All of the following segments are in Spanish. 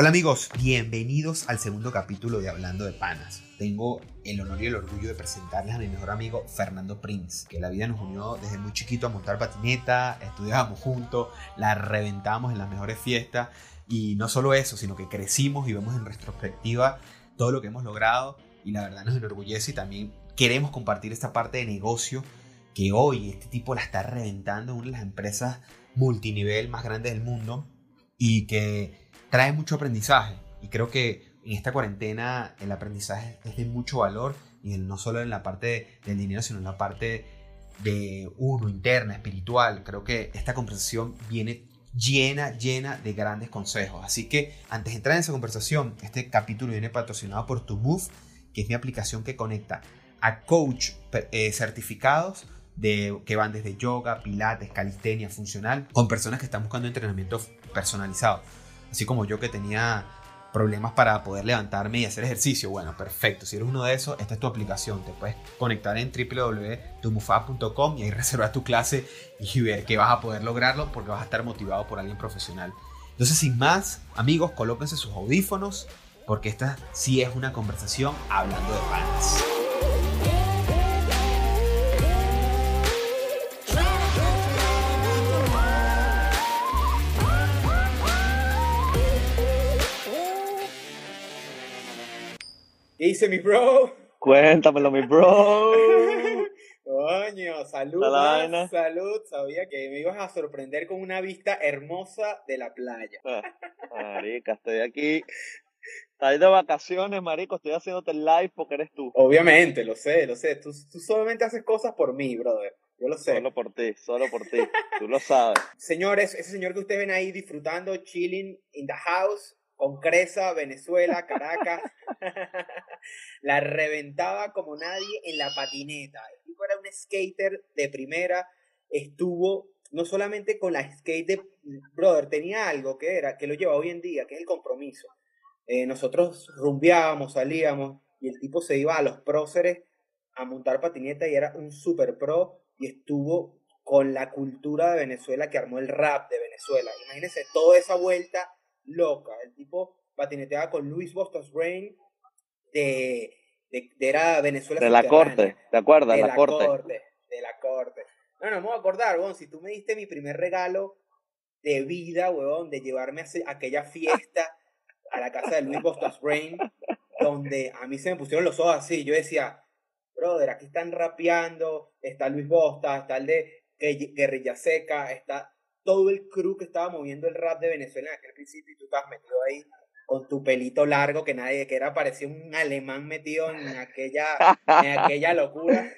Hola amigos, bienvenidos al segundo capítulo de Hablando de Panas. Tengo el honor y el orgullo de presentarles a mi mejor amigo Fernando Prince, que la vida nos unió desde muy chiquito a montar patineta, estudiábamos juntos, la reventamos en las mejores fiestas. Y no solo eso, sino que crecimos y vemos en retrospectiva todo lo que hemos logrado. Y la verdad nos enorgullece y también queremos compartir esta parte de negocio que hoy este tipo la está reventando en una de las empresas multinivel más grandes del mundo. Y que trae mucho aprendizaje. Y creo que en esta cuarentena el aprendizaje es de mucho valor y no solo en la parte del dinero, sino en la parte de uno interna, espiritual. Creo que esta conversación viene llena, llena de grandes consejos. Así que antes de entrar en esa conversación, este capítulo viene patrocinado por Tu Move, que es mi aplicación que conecta a coach eh, certificados de, que van desde yoga, pilates, calistenia, funcional, con personas que están buscando entrenamiento personalizado. Así como yo que tenía problemas para poder levantarme y hacer ejercicio. Bueno, perfecto. Si eres uno de esos, esta es tu aplicación. Te puedes conectar en www.tumufa.com y ahí reservar tu clase y ver que vas a poder lograrlo porque vas a estar motivado por alguien profesional. Entonces, sin más, amigos, colóquense sus audífonos porque esta sí es una conversación hablando de panas. Dice mi bro? Cuéntamelo, mi bro. Coño, salud, salud. Sabía que me ibas a sorprender con una vista hermosa de la playa. Ah, marica, estoy aquí. Estás de vacaciones, marico. Estoy haciéndote live porque eres tú. Obviamente, lo sé, lo sé. Tú, tú solamente haces cosas por mí, brother. Yo lo sé. Solo por ti, solo por ti. Tú lo sabes. Señores, ese señor que ustedes ven ahí disfrutando, chilling in the house, con Cresa, Venezuela, Caracas. la reventaba como nadie en la patineta. El tipo era un skater de primera. Estuvo no solamente con la skate de brother, tenía algo que era, que lo lleva hoy en día, que es el compromiso. Eh, nosotros rumbeábamos, salíamos, y el tipo se iba a los próceres a montar patineta y era un super pro y estuvo con la cultura de Venezuela que armó el rap de Venezuela. Imagínense toda esa vuelta loca. El tipo patineteaba con Luis Bostos Rain de, de, era Venezuela. De la corte, ¿te acuerdas? De la, corte. De la corte. No, no me voy a acordar, weón, si tú me diste mi primer regalo de vida, weón, de llevarme a aquella fiesta a la casa de Luis Bostos Rain, donde a mí se me pusieron los ojos así, yo decía, brother, aquí están rapeando, está Luis Bostas, está el de Guerrilla Seca, está todo el crew que estaba moviendo el rap de Venezuela en aquel principio y tú estabas metido ahí con tu pelito largo que nadie, que era parecía un alemán metido en aquella, en aquella locura.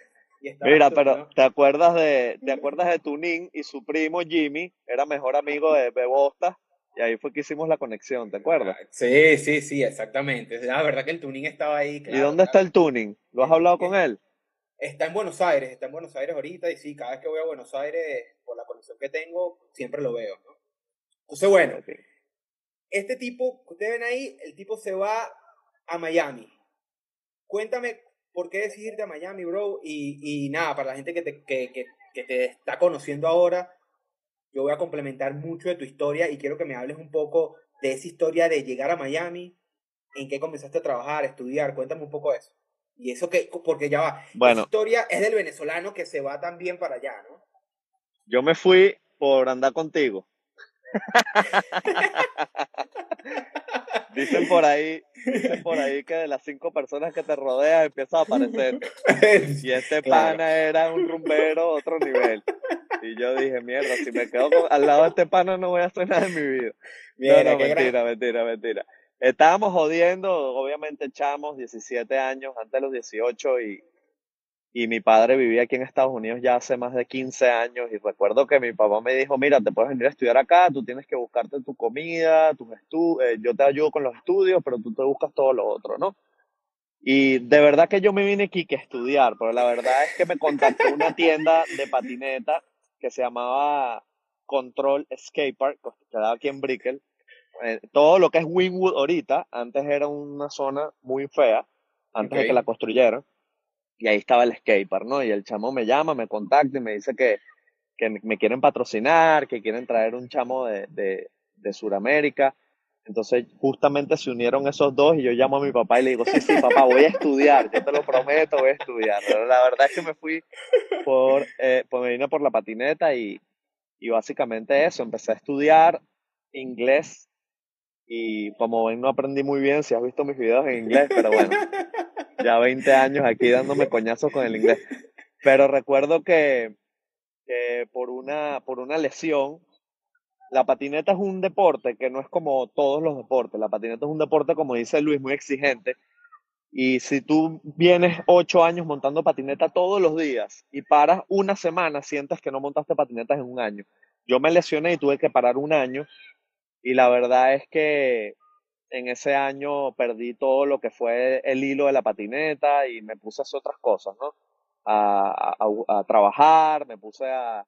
Mira, pero ¿te acuerdas de, te acuerdas de Tunín y su primo Jimmy? Era mejor amigo de Bebosta y ahí fue que hicimos la conexión, ¿te acuerdas? Sí, sí, sí, exactamente. La verdad que el Tuning estaba ahí. ¿Y dónde está el Tuning? ¿Lo has hablado con él? Está en Buenos Aires, está en Buenos Aires ahorita y sí, cada vez que voy a Buenos Aires, por la conexión que tengo, siempre lo veo, ¿no? Entonces, bueno, este tipo, ustedes ven ahí, el tipo se va a Miami. Cuéntame por qué decidiste a Miami, bro, y, y nada, para la gente que te, que, que, que te está conociendo ahora, yo voy a complementar mucho de tu historia y quiero que me hables un poco de esa historia de llegar a Miami, en qué comenzaste a trabajar, a estudiar, cuéntame un poco de eso. Y eso que, porque ya va, bueno, la historia es del venezolano que se va también para allá, ¿no? Yo me fui por andar contigo. dicen por ahí, dicen por ahí que de las cinco personas que te rodean empieza a aparecer. Y este pana era un rumbero otro nivel. Y yo dije, mierda, si me quedo al lado de este pana no voy a hacer nada en mi vida. no, no, mentira, mentira, mentira. Estábamos jodiendo, obviamente echamos 17 años, antes de los 18, y, y mi padre vivía aquí en Estados Unidos ya hace más de 15 años, y recuerdo que mi papá me dijo, mira, te puedes venir a estudiar acá, tú tienes que buscarte tu comida, tus eh, yo te ayudo con los estudios, pero tú te buscas todo lo otro, ¿no? Y de verdad que yo me vine aquí que estudiar, pero la verdad es que me contactó una tienda de patineta que se llamaba Control Skate Park, que quedaba aquí en Brickell, eh, todo lo que es Wynwood ahorita, antes era una zona muy fea, antes de que la construyeran, y ahí estaba el skatepark, ¿no? Y el chamo me llama, me contacta y me dice que, que me quieren patrocinar, que quieren traer un chamo de, de, de Sudamérica. Entonces, justamente se unieron esos dos y yo llamo a mi papá y le digo, sí, sí, papá, voy a estudiar, yo te lo prometo, voy a estudiar. Pero la verdad es que me fui por, eh, pues me vine por la patineta y, y básicamente eso, empecé a estudiar inglés y como ven no aprendí muy bien si has visto mis videos en inglés, pero bueno, ya 20 años aquí dándome coñazos con el inglés. Pero recuerdo que, que por, una, por una lesión la patineta es un deporte que no es como todos los deportes. La patineta es un deporte, como dice Luis, muy exigente. Y si tú vienes ocho años montando patineta todos los días y paras una semana, sientes que no montaste patinetas en un año. Yo me lesioné y tuve que parar un año. Y la verdad es que en ese año perdí todo lo que fue el hilo de la patineta y me puse a hacer otras cosas, ¿no? a, a trabajar, me puse a,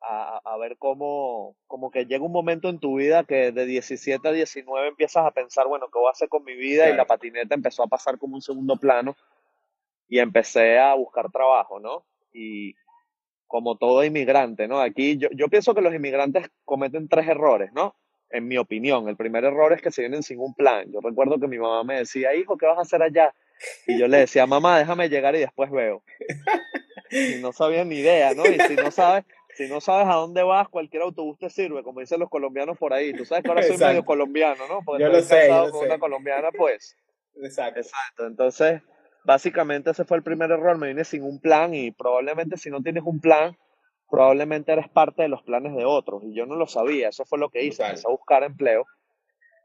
a, a, ver cómo, como que llega un momento en tu vida que de 17 a 19 empiezas a pensar, bueno, ¿qué voy a hacer con mi vida? Y la patineta empezó a pasar como un segundo plano y empecé a buscar trabajo, ¿no? Y como todo inmigrante, ¿no? Aquí yo, yo pienso que los inmigrantes cometen tres errores, ¿no? En mi opinión, el primer error es que se vienen sin un plan. Yo recuerdo que mi mamá me decía, hijo, ¿qué vas a hacer allá? Y yo le decía, mamá, déjame llegar y después veo. Y no sabía ni idea, ¿no? Y si no sabes, si no sabes a dónde vas, cualquier autobús te sirve, como dicen los colombianos por ahí. Tú sabes que ahora soy medio colombiano, ¿no? Porque yo lo sé, yo con una colombiana, pues. Exacto. Exacto. Entonces, básicamente ese fue el primer error. Me vine sin un plan y probablemente si no tienes un plan, probablemente eres parte de los planes de otros. Y yo no lo sabía. Eso fue lo que hice. Empecé a buscar empleo.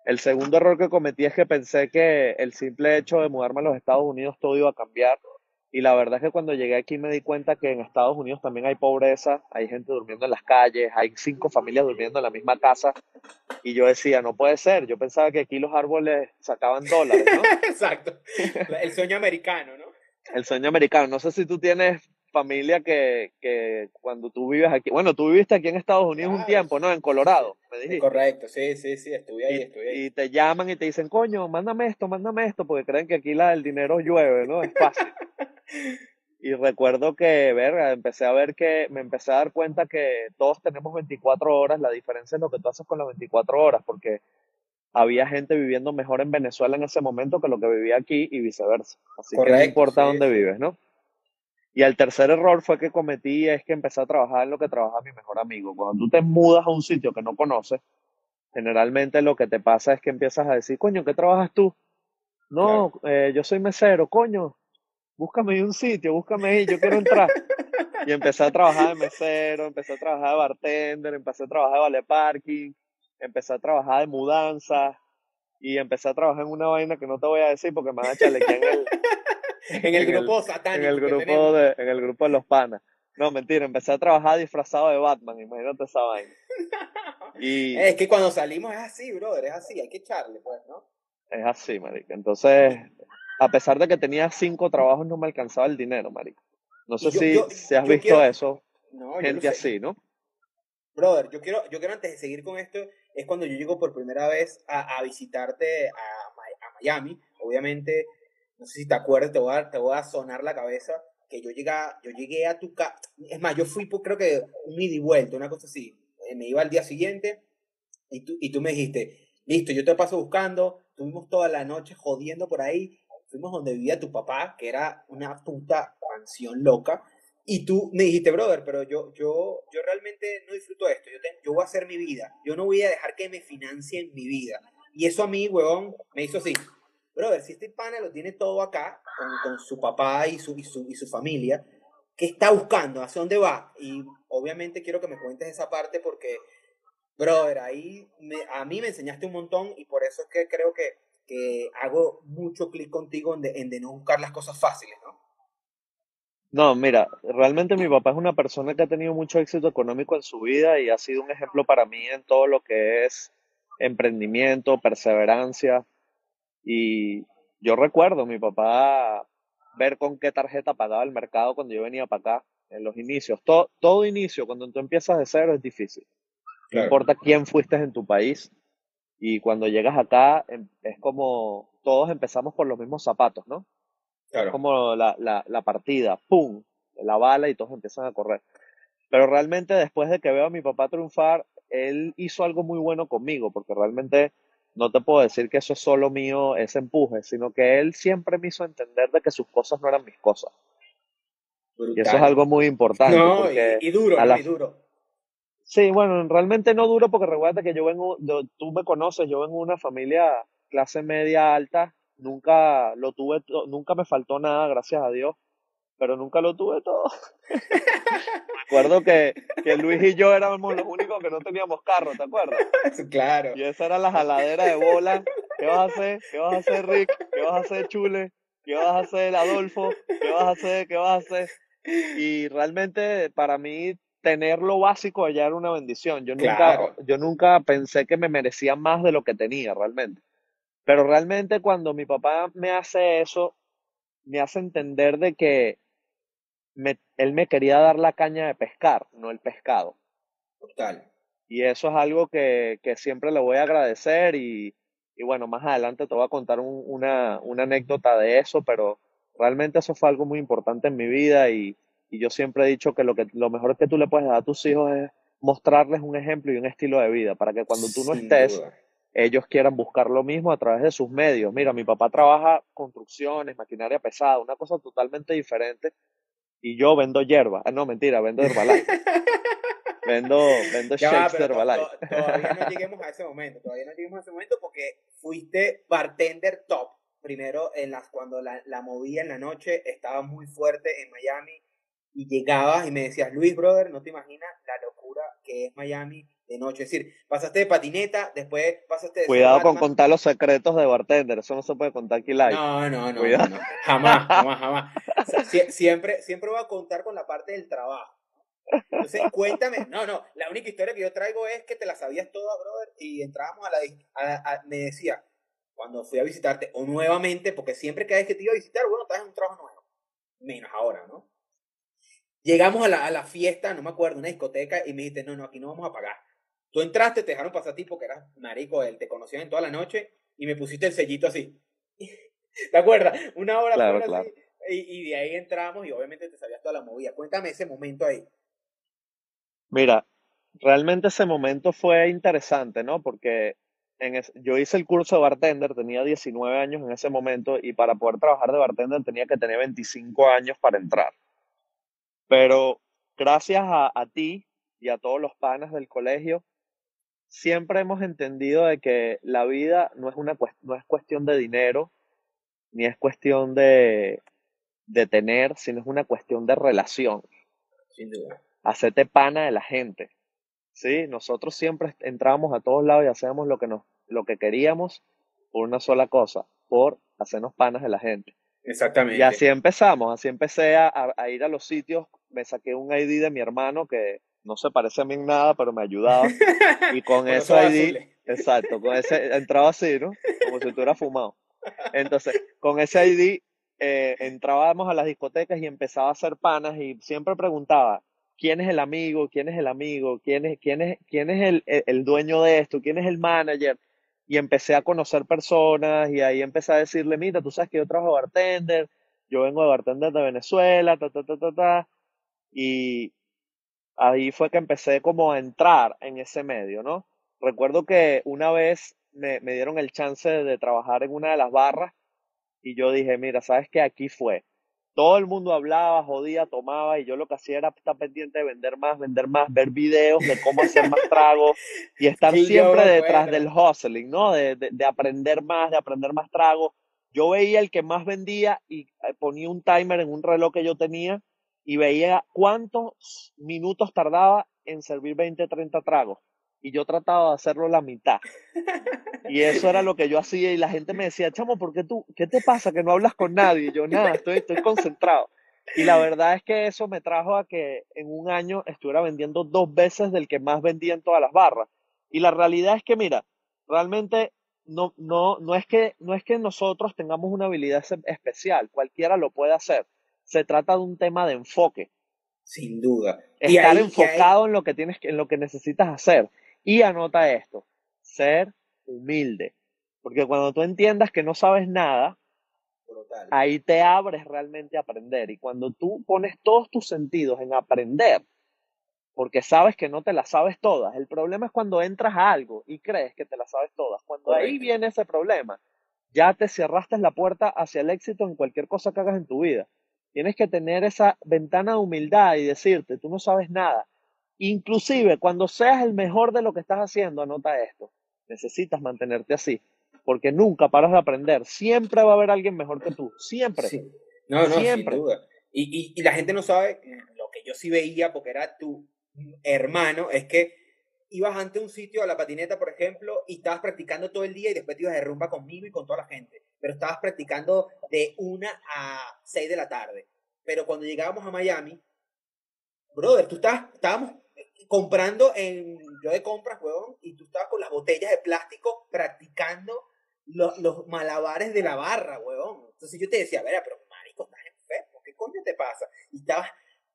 El segundo error que cometí es que pensé que el simple hecho de mudarme a los Estados Unidos todo iba a cambiar y la verdad es que cuando llegué aquí me di cuenta que en Estados Unidos también hay pobreza, hay gente durmiendo en las calles, hay cinco familias durmiendo en la misma casa. Y yo decía, no puede ser. Yo pensaba que aquí los árboles sacaban dólares, ¿no? Exacto. El sueño americano, ¿no? El sueño americano. No sé si tú tienes familia que, que cuando tú vives aquí, bueno, tú viviste aquí en Estados Unidos un tiempo, ¿no? En Colorado, me dijiste. Correcto, sí, sí, sí, estuve ahí, y, estuve ahí. Y te llaman y te dicen, coño, mándame esto, mándame esto, porque creen que aquí la, el dinero llueve, ¿no? Es fácil. Y recuerdo que, verga, empecé a ver que, me empecé a dar cuenta que todos tenemos 24 horas, la diferencia es lo que tú haces con las 24 horas, porque había gente viviendo mejor en Venezuela en ese momento que lo que vivía aquí y viceversa. Así que no importa dónde vives, ¿no? Y el tercer error fue que cometí es que empecé a trabajar en lo que trabaja mi mejor amigo. Cuando tú te mudas a un sitio que no conoces, generalmente lo que te pasa es que empiezas a decir, coño, ¿qué trabajas tú? No, eh, yo soy mesero, coño, búscame un sitio, búscame ahí, yo quiero entrar. y empecé a trabajar de mesero, empecé a trabajar de bartender, empecé a trabajar de vale parking, empecé a trabajar de mudanza y empecé a trabajar en una vaina que no te voy a decir porque me van a chalequear en el, en el grupo satánico. En el grupo, de, en el grupo de los panas. No, mentira, empecé a trabajar disfrazado de Batman, imagínate esa vaina. Y... Es que cuando salimos es así, brother, es así, hay que echarle, pues, ¿no? Es así, marica. Entonces, a pesar de que tenía cinco trabajos, no me alcanzaba el dinero, marico. No sé si, si, has visto eso. gente así, ¿no? Brother, yo quiero, yo quiero antes de seguir con esto, es cuando yo llego por primera vez a, a visitarte a, a, Miami. Obviamente, no sé si te acuerdas, te voy a, te voy a sonar la cabeza, que yo llegué, yo llegué a tu casa. Es más, yo fui, por, creo que un ida y vuelta, una cosa así. Eh, me iba al día siguiente y tú, y tú me dijiste, listo, yo te paso buscando, tuvimos toda la noche jodiendo por ahí fuimos donde vivía tu papá, que era una puta mansión loca, y tú me dijiste, brother, pero yo, yo, yo realmente no disfruto esto, yo, yo voy a hacer mi vida, yo no voy a dejar que me financien mi vida. Y eso a mí, huevón, me hizo así, brother, si este pana lo tiene todo acá, con, con su papá y su, y, su, y su familia, ¿qué está buscando? ¿Hacia dónde va? Y obviamente quiero que me cuentes esa parte porque, brother, ahí a mí me enseñaste un montón y por eso es que creo que que hago mucho clic contigo en de, no buscar las cosas fáciles, ¿no? No, mira, realmente mi papá es una persona que ha tenido mucho éxito económico en su vida y ha sido un ejemplo para mí en todo lo que es emprendimiento, perseverancia. Y yo recuerdo mi papá ver con qué tarjeta pagaba el mercado cuando yo venía para acá, en los inicios. Todo, todo inicio, cuando tú empiezas de cero, es difícil. No importa quién fuiste en tu país, y cuando llegas acá, em, es como todos empezamos por los mismos zapatos, ¿no? Claro. Es como la, la, la partida, ¡pum! La bala y todos empiezan a correr. Pero realmente después de que veo a mi papá triunfar, él hizo algo muy bueno conmigo, porque realmente no te puedo decir que eso es solo mío, ese empuje, sino que él siempre me hizo entender de que sus cosas no eran mis cosas. Y eso es algo muy importante. No, y, duro, y duro. Sí, bueno, realmente no duro porque recuerda que yo vengo, tú me conoces, yo vengo de una familia clase media alta, nunca lo tuve, nunca me faltó nada, gracias a Dios, pero nunca lo tuve todo. Recuerdo que, que Luis y yo éramos los únicos que no teníamos carro, ¿te acuerdas? Claro. Y esa era la jaladera de bola. ¿Qué vas a hacer? ¿Qué vas a hacer, Rick? ¿Qué vas a hacer, Chule? ¿Qué vas a hacer, Adolfo? ¿Qué vas a hacer? ¿Qué vas a hacer? Y realmente para mí tener lo básico allá era una bendición. Yo nunca, yo nunca pensé que me merecía más de lo que tenía realmente. Pero realmente cuando mi papá me hace eso, me hace entender de que él me quería dar la caña de pescar, no el pescado. Total. Y eso es algo que, que siempre le voy a agradecer y, y, bueno, más adelante te voy a contar una, una anécdota de eso, pero realmente eso fue algo muy importante en mi vida y, y yo siempre he dicho que lo, que lo mejor que tú le puedes dar a tus hijos es mostrarles un ejemplo y un estilo de vida para que cuando tú no estés, ellos quieran buscar lo mismo a través de sus medios. Mira, mi papá trabaja construcciones, maquinaria pesada, una cosa totalmente diferente. Y yo vendo hierba. Ah, no, mentira, vendo Herbalife. vendo vendo shakes de Herbalife. todavía no lleguemos a ese momento. Todavía no lleguemos a ese momento porque fuiste bartender top. Primero, en las, cuando la, la movía en la noche, estaba muy fuerte en Miami y llegabas y me decías, Luis, brother, no te imaginas la locura que es Miami de noche. Es decir, pasaste de patineta, después pasaste de... Cuidado con contar los secretos de bartender, eso no se puede contar aquí live. No, no, no, no, jamás, jamás, jamás. siempre, siempre voy a contar con la parte del trabajo. Entonces, cuéntame, no, no, la única historia que yo traigo es que te la sabías toda, brother, y entrábamos a la... me decía, cuando fui a visitarte, o nuevamente, porque siempre que vez que te iba a visitar, bueno, estás en un trabajo nuevo. Menos ahora, ¿no? Llegamos a la, a la fiesta, no me acuerdo, una discoteca, y me dijiste, no, no, aquí no vamos a pagar. Tú entraste, te dejaron pasar a ti porque eras marico, él te conocían en toda la noche, y me pusiste el sellito así. ¿Te acuerdas? Una hora claro, así. Y, y, de ahí entramos y obviamente te sabías toda la movida. Cuéntame ese momento ahí. Mira, realmente ese momento fue interesante, ¿no? Porque en yo hice el curso de bartender, tenía 19 años en ese momento y para poder trabajar de bartender tenía que tener 25 años para entrar. Pero gracias a, a ti y a todos los panas del colegio, siempre hemos entendido de que la vida no es, una, no es cuestión de dinero, ni es cuestión de, de tener, sino es una cuestión de relación. Sin duda. Hacerte pana de la gente. ¿sí? Nosotros siempre entrábamos a todos lados y hacíamos lo que, nos, lo que queríamos por una sola cosa, por hacernos panas de la gente. Exactamente. Y así empezamos, así empecé a, a, ir a los sitios, me saqué un ID de mi hermano que no se parece a mí en nada, pero me ayudaba. Y con ese ID, exacto, con ese, entraba así, ¿no? Como si estuviera fumado. Entonces, con ese ID eh, entrábamos a las discotecas y empezaba a hacer panas y siempre preguntaba, ¿quién es el amigo? ¿Quién es el amigo? ¿Quién es, quién es, quién es el, el dueño de esto? ¿Quién es el manager? y empecé a conocer personas y ahí empecé a decirle, mira, tú sabes que yo trabajo de bartender, yo vengo de bartender de Venezuela, ta, ta, ta, ta, ta. Y ahí fue que empecé como a entrar en ese medio, ¿no? Recuerdo que una vez me, me dieron el chance de trabajar en una de las barras y yo dije, mira, ¿sabes qué? Aquí fue todo el mundo hablaba, jodía, tomaba y yo lo que hacía era estar pendiente de vender más, vender más, ver videos de cómo hacer más tragos y estar siempre detrás del hustling, ¿no? De, de, aprender más, de aprender más tragos. Yo veía el que más vendía y eh, ponía un timer en un reloj que yo tenía y veía cuántos minutos tardaba en servir 20, 30 tragos y yo trataba de hacerlo la mitad. Y eso era lo que yo hacía y la gente me decía, chamo, ¿por qué tú, qué te pasa que no hablas con nadie? Y yo, nada, estoy, estoy concentrado. Y la verdad es que eso me trajo a que en un año estuviera vendiendo dos veces del que más vendía en todas las barras. Y la realidad es que, mira, realmente no, no, no, es que, no es que nosotros tengamos una habilidad especial, cualquiera lo puede hacer. Se trata de un tema de enfoque. Sin duda. Estar enfocado en lo que tienes, en lo que necesitas hacer. Y anota esto, ser humilde. Porque cuando tú entiendas que no sabes nada, ahí te abres realmente a aprender. Y cuando tú pones todos tus sentidos en aprender, porque sabes que no te las sabes todas. El problema es cuando entras a algo y crees que te las sabes todas. Cuando ahí viene ese problema, ya te cerraste la puerta hacia el éxito en cualquier cosa que hagas en tu vida. Tienes que tener esa ventana de humildad y decirte, tú no sabes nada. Inclusive cuando seas el mejor de lo que estás haciendo, anota esto. Necesitas mantenerte así, porque nunca paras de aprender. Siempre va a haber alguien mejor que tú. Siempre. No, no, Siempre. sin duda. Y, y, la gente no sabe lo que yo sí veía, porque era tu hermano, es que ibas ante un sitio a la patineta, por ejemplo, y estabas practicando todo el día y después te ibas de rumba conmigo y con toda la gente. Pero estabas practicando de una a seis de la tarde. Pero cuando llegábamos a Miami, brother, tú estabas, estábamos comprando en yo de compras, huevón, y tú estabas con las botellas de plástico practicando los, los malabares de la barra, huevón. Entonces yo te decía, a ver, pero marico, estás enfermo, ¿qué coño te pasa? Y estabas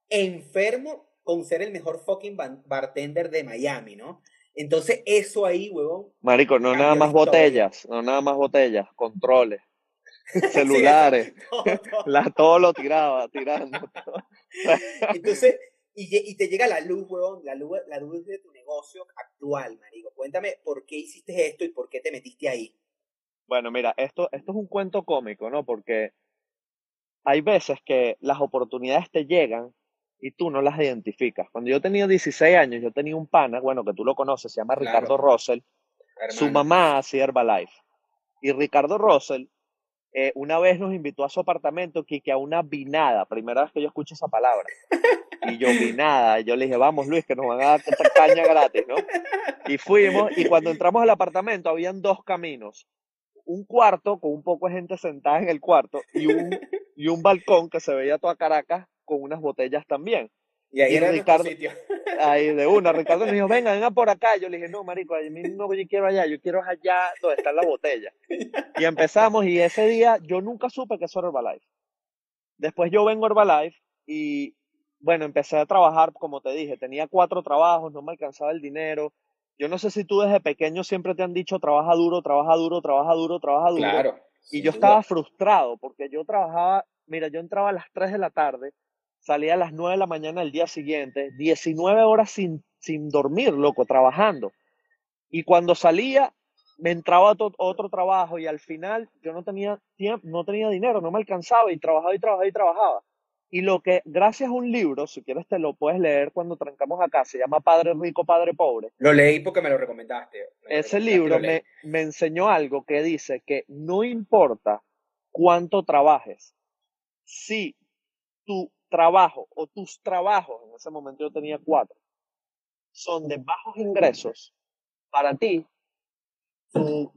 enfermo con ser el mejor fucking bartender de Miami, ¿no? Entonces, eso ahí, huevón. Marico, no nada más botellas, no nada más botellas, controles, celulares. todo, lo tiraba, tirando. Entonces, y, te llega la luz, huevón, la luz, la luz de tu negocio actual, marico. Cuéntame por qué hiciste esto y por qué te metiste ahí. Bueno, mira, esto, esto es un cuento cómico, ¿no? Porque hay veces que las oportunidades te llegan y tú no las identificas. Cuando yo tenía 16 años, yo tenía un pana, bueno, que tú lo conoces, se llama Ricardo Russell. Su mamá hacía Herbalife. Y Ricardo Russell eh, una vez nos invitó a su apartamento, que, a una vinada, primera vez que yo escucho esa palabra. Y yo vinada, yo le dije, vamos Luis, que nos van a dar esta caña gratis, ¿no? Y fuimos, y cuando entramos al apartamento habían dos caminos. Un cuarto con un poco de gente sentada en el cuarto y un, y un balcón que se veía toda Caracas con unas botellas también. Y ahí era Ricardo, sitio. Ahí de una, Ricardo me dijo, venga, venga por acá. Yo le dije, no, marico, a mí no yo quiero allá, yo quiero allá donde está la botella. Y empezamos y ese día yo nunca supe que eso era Herbalife. Después yo vengo a Herbalife y, bueno, empecé a trabajar, como te dije, tenía cuatro trabajos, no me alcanzaba el dinero. Yo no sé si tú desde pequeño siempre te han dicho, trabaja duro, trabaja duro, trabaja duro, trabaja duro. Claro. Y yo estaba frustrado porque yo trabajaba, mira, yo entraba a las 3 de la tarde salía a las 9 de la mañana el día siguiente, 19 horas sin, sin dormir, loco, trabajando. Y cuando salía, me entraba otro, otro trabajo y al final yo no tenía tiempo, no tenía dinero, no me alcanzaba y trabajaba y trabajaba y trabajaba. Y lo que, gracias a un libro, si quieres te lo puedes leer cuando trancamos acá, se llama Padre Rico, Padre Pobre. Lo leí porque me lo recomendaste. Ese libro me, me enseñó algo que dice que no importa cuánto trabajes, si tu trabajo o tus trabajos, en ese momento yo tenía cuatro, son de bajos ingresos, para ti, tu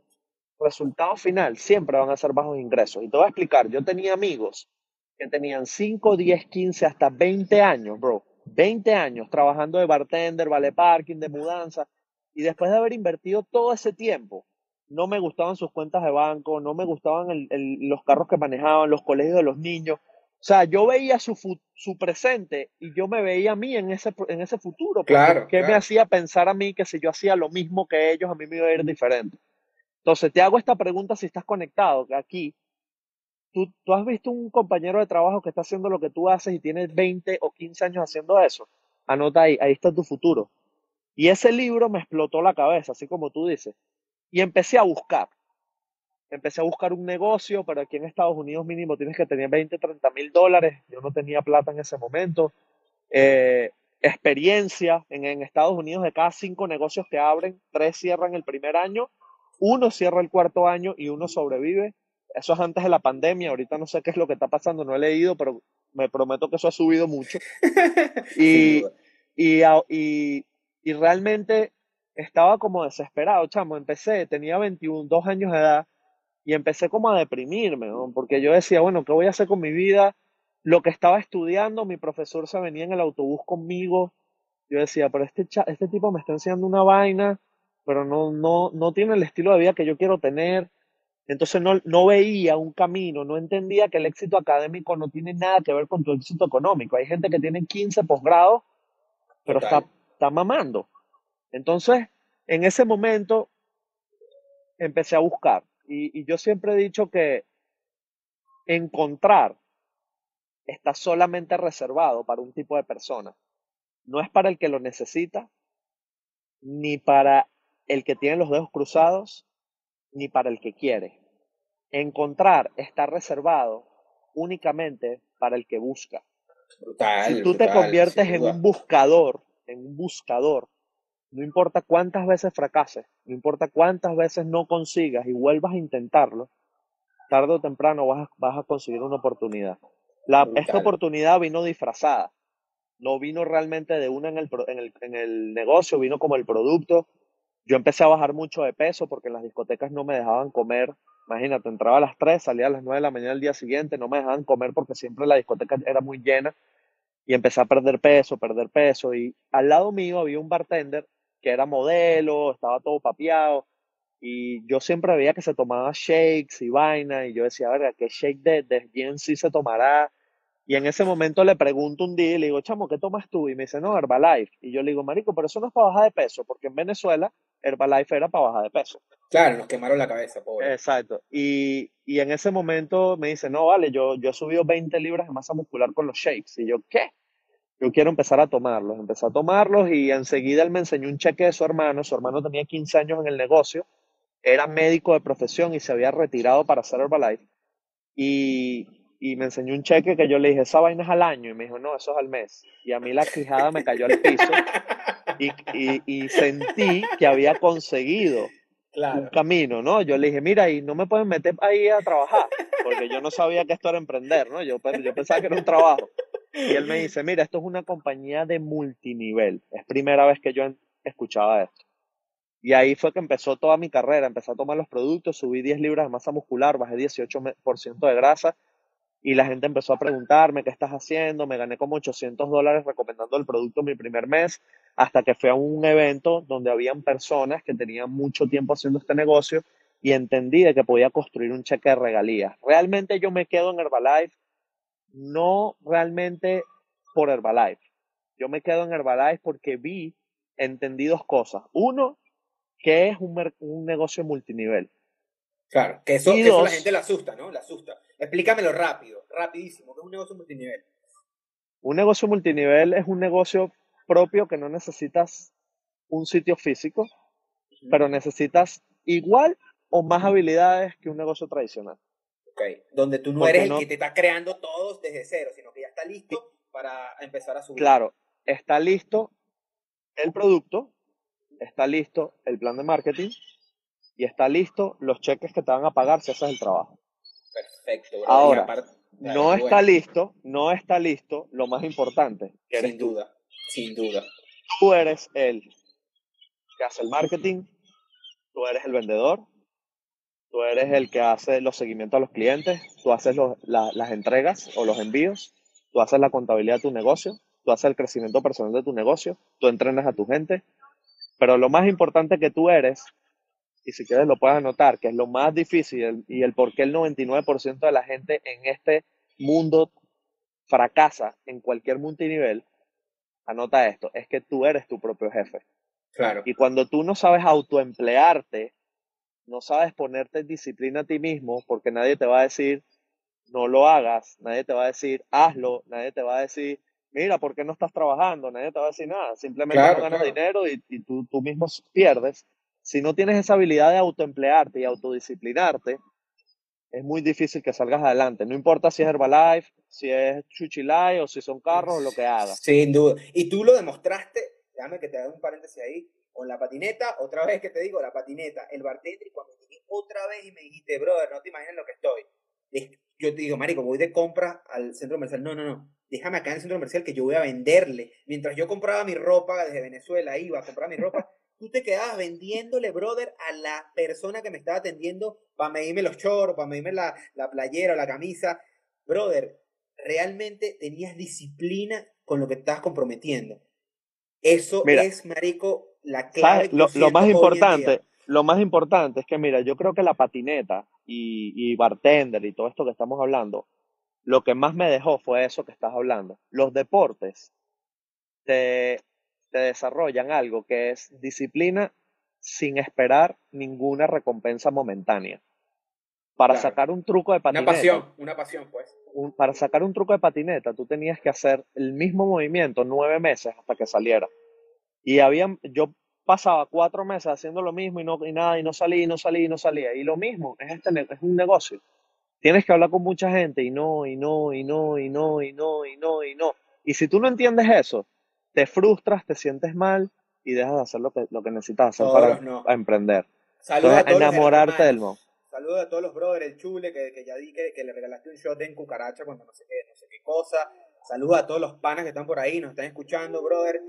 resultado final siempre van a ser bajos ingresos. Y te voy a explicar, yo tenía amigos que tenían 5, 10, 15, hasta 20 años, bro, 20 años trabajando de bartender, vale parking, de mudanza, y después de haber invertido todo ese tiempo, no me gustaban sus cuentas de banco, no me gustaban los carros que manejaban, los colegios de los niños, o sea, yo veía su, su presente y yo me veía a mí en ese, en ese futuro. Claro. ¿Qué me hacía pensar a mí que si yo hacía lo mismo que ellos, a mí me iba a ir diferente? Entonces, te hago esta pregunta si estás conectado, que aquí, ¿tú, tú has visto un compañero de trabajo que está haciendo lo que tú haces y tiene 20 o 15 años haciendo eso. Anota ahí, ahí está tu futuro. Y ese libro me explotó la cabeza, así como tú dices. Y empecé a buscar empecé a buscar un negocio, pero aquí en Estados Unidos mínimo tienes que tener 20, 30 mil dólares. Yo no tenía plata en ese momento. Eh, experiencia en, en, Estados Unidos de cada cinco negocios que abren, tres cierran el primer año, uno cierra el cuarto año y uno sobrevive. Eso es antes de la pandemia. Ahorita no sé qué es lo que está pasando, no he leído, pero me prometo que eso ha subido mucho. y, y, y, y realmente estaba como desesperado, chamo. Empecé, tenía 21, dos años de edad y empecé como a deprimirme, porque yo decía, bueno, ¿qué voy a hacer con mi vida? Lo que estaba estudiando, mi profesor se venía en el autobús conmigo, yo decía, pero este, este tipo me está enseñando una vaina, pero no, no, no tiene el estilo de vida que yo quiero tener. Entonces no, no veía un camino, no entendía que el éxito académico no tiene nada que ver con tu éxito económico. Hay gente que tiene 15 posgrados, pero está, está mamando. Entonces, en ese momento empecé a buscar y, yo siempre he dicho que encontrar está solamente reservado para un tipo de persona. no es para el que lo necesita, ni para el que tiene los dedos cruzados, ni para el que quiere. Encontrar está reservado únicamente para el que busca. si tú te conviertes en un buscador, en un buscador, no importa cuántas veces fracases, no importa cuántas veces no consigas y vuelvas a intentarlo, tarde o temprano vas a, vas a conseguir una oportunidad. La, esta oportunidad vino disfrazada, no vino realmente de una en el, en, el, en el negocio, vino como el producto. Yo empecé a bajar mucho de peso porque en las discotecas no me dejaban comer. Imagínate, entraba a las 3, salía a las 9 de la mañana del día siguiente, no me dejaban comer porque siempre la discoteca era muy llena y empecé a perder peso, perder peso. Y al lado mío había un bartender que era modelo, estaba todo papeado. Y yo siempre veía que se tomaba shakes y vaina. Y yo decía, verga, ¿qué shake de, de GNC se tomará? Y en ese momento le pregunto un día y le digo, chamo, ¿qué tomas tú? Y me dice, no, Herbalife. Y yo le digo, marico, pero eso no es para bajar de peso, porque en Venezuela Herbalife era para bajar de peso. Claro, nos quemaron la cabeza, pobre. Exacto. Y, y en ese momento me dice, no, vale, yo, yo he subido 20 libras de masa muscular con los shakes. Y yo, ¿qué? Yo quiero empezar a tomarlos. Empecé a tomarlos y enseguida él me enseñó un cheque de su hermano. Su hermano tenía 15 años en el negocio, era médico de profesión y se había retirado para hacer Herbalife. Y, y me enseñó un cheque que yo le dije, esa vaina es al año. Y me dijo, no, eso es al mes. Y a mí la quijada me cayó al piso y, y, y sentí que había conseguido un camino, ¿no? Yo le dije, mira, y no me pueden meter ahí a trabajar, porque yo no sabía que esto era emprender, ¿no? Yo, yo pensaba que era un trabajo. Y él me dice, mira, esto es una compañía de multinivel. Es primera vez que yo escuchaba esto. Y ahí fue que empezó toda mi carrera. Empecé a tomar los productos, subí 10 libras de masa muscular, bajé 18% de grasa y la gente empezó a preguntarme qué estás haciendo, me gané como 800 dólares recomendando el producto mi primer mes, hasta que fue a un evento donde habían personas que tenían mucho tiempo haciendo este negocio y entendí de que podía construir un cheque de regalías. Realmente yo me quedo en Herbalife, no realmente por Herbalife, yo me quedo en Herbalife porque vi, entendí dos cosas. Uno, que es un, un negocio multinivel. Claro, que eso, eso la gente la asusta, ¿no? La asusta. Explícamelo rápido, rapidísimo, ¿qué es un negocio multinivel? Un negocio multinivel es un negocio propio que no necesitas un sitio físico, pero necesitas igual o más habilidades que un negocio tradicional. Donde tú no eres el que te está creando todos desde cero, sino que ya está listo para empezar a subir. Claro, está listo el producto, está listo el plan de marketing y está listo los cheques que te van a pagar si haces el trabajo. Perfecto. Ahora, no está listo, no está listo lo más importante, que sin duda, sin duda. Tú eres el que hace el marketing, tú eres el vendedor, tú eres el que hace los seguimientos a los clientes, tú haces las entregas o los envíos, tú haces la contabilidad de tu negocio, tú haces el crecimiento personal de tu negocio, tú entrenas a tu gente, pero lo más importante que tú eres y si quieres lo puedes anotar, que es lo más difícil y el por qué el 99% de la gente en este mundo fracasa en cualquier multinivel, anota esto, es que tú eres tu propio jefe. Claro. Y cuando tú no sabes autoemplearte, no sabes ponerte en disciplina a ti mismo, porque nadie te va a decir, no lo hagas, nadie te va a decir, hazlo, nadie te va a decir, mira, ¿por qué no estás trabajando? Nadie te va a decir nada, simplemente no ganas dinero y, y tú, tú mismo pierdes si no tienes esa habilidad de autoemplearte y autodisciplinarte, es muy difícil que salgas adelante. No importa si es Herbalife, si es Chuchilay o si son carros o lo que hagas. Sin duda. Y tú lo demostraste, déjame que te haga un paréntesis ahí, con la patineta, otra vez que te digo, la patineta, el bartender, y cuando llegué otra vez y me dijiste, brother, no te imaginas lo que estoy. Yo te digo, marico, voy de compra al centro comercial. No, no, no. Déjame acá en el centro comercial que yo voy a venderle. Mientras yo compraba mi ropa desde Venezuela, iba a comprar mi ropa, tú te quedabas vendiéndole, brother, a la persona que me estaba atendiendo para medirme los chorros, para medirme la, la playera o la camisa. Brother, realmente tenías disciplina con lo que estabas comprometiendo. Eso es, marico, la clave. Lo, lo, más importante, lo más importante es que, mira, yo creo que la patineta y, y bartender y todo esto que estamos hablando, lo que más me dejó fue eso que estás hablando. Los deportes te te desarrollan algo que es disciplina sin esperar ninguna recompensa momentánea. Para sacar un truco de patineta. Una pasión, una pasión, pues. para sacar un truco de patineta, tú tenías que hacer el mismo movimiento nueve meses hasta que saliera. Y había, yo pasaba cuatro meses haciendo lo mismo y, no, y nada, y no salía, y no salía, y no salía. Y lo mismo, es, este, es un negocio. Tienes que hablar con mucha gente y no, y no, y no, y no, y no, y no, y no. Y si tú no entiendes eso, te frustras, te sientes mal y dejas de hacer lo que, lo que necesitas hacer para emprender. Saludos enamorarte del mo. Saludos a todos los brothers, el chule, que, que ya di que, le regalaste un shot en cucaracha cuando no sé qué, no sé qué cosa. Saludos a todos los panas que están por ahí, nos están escuchando, brother.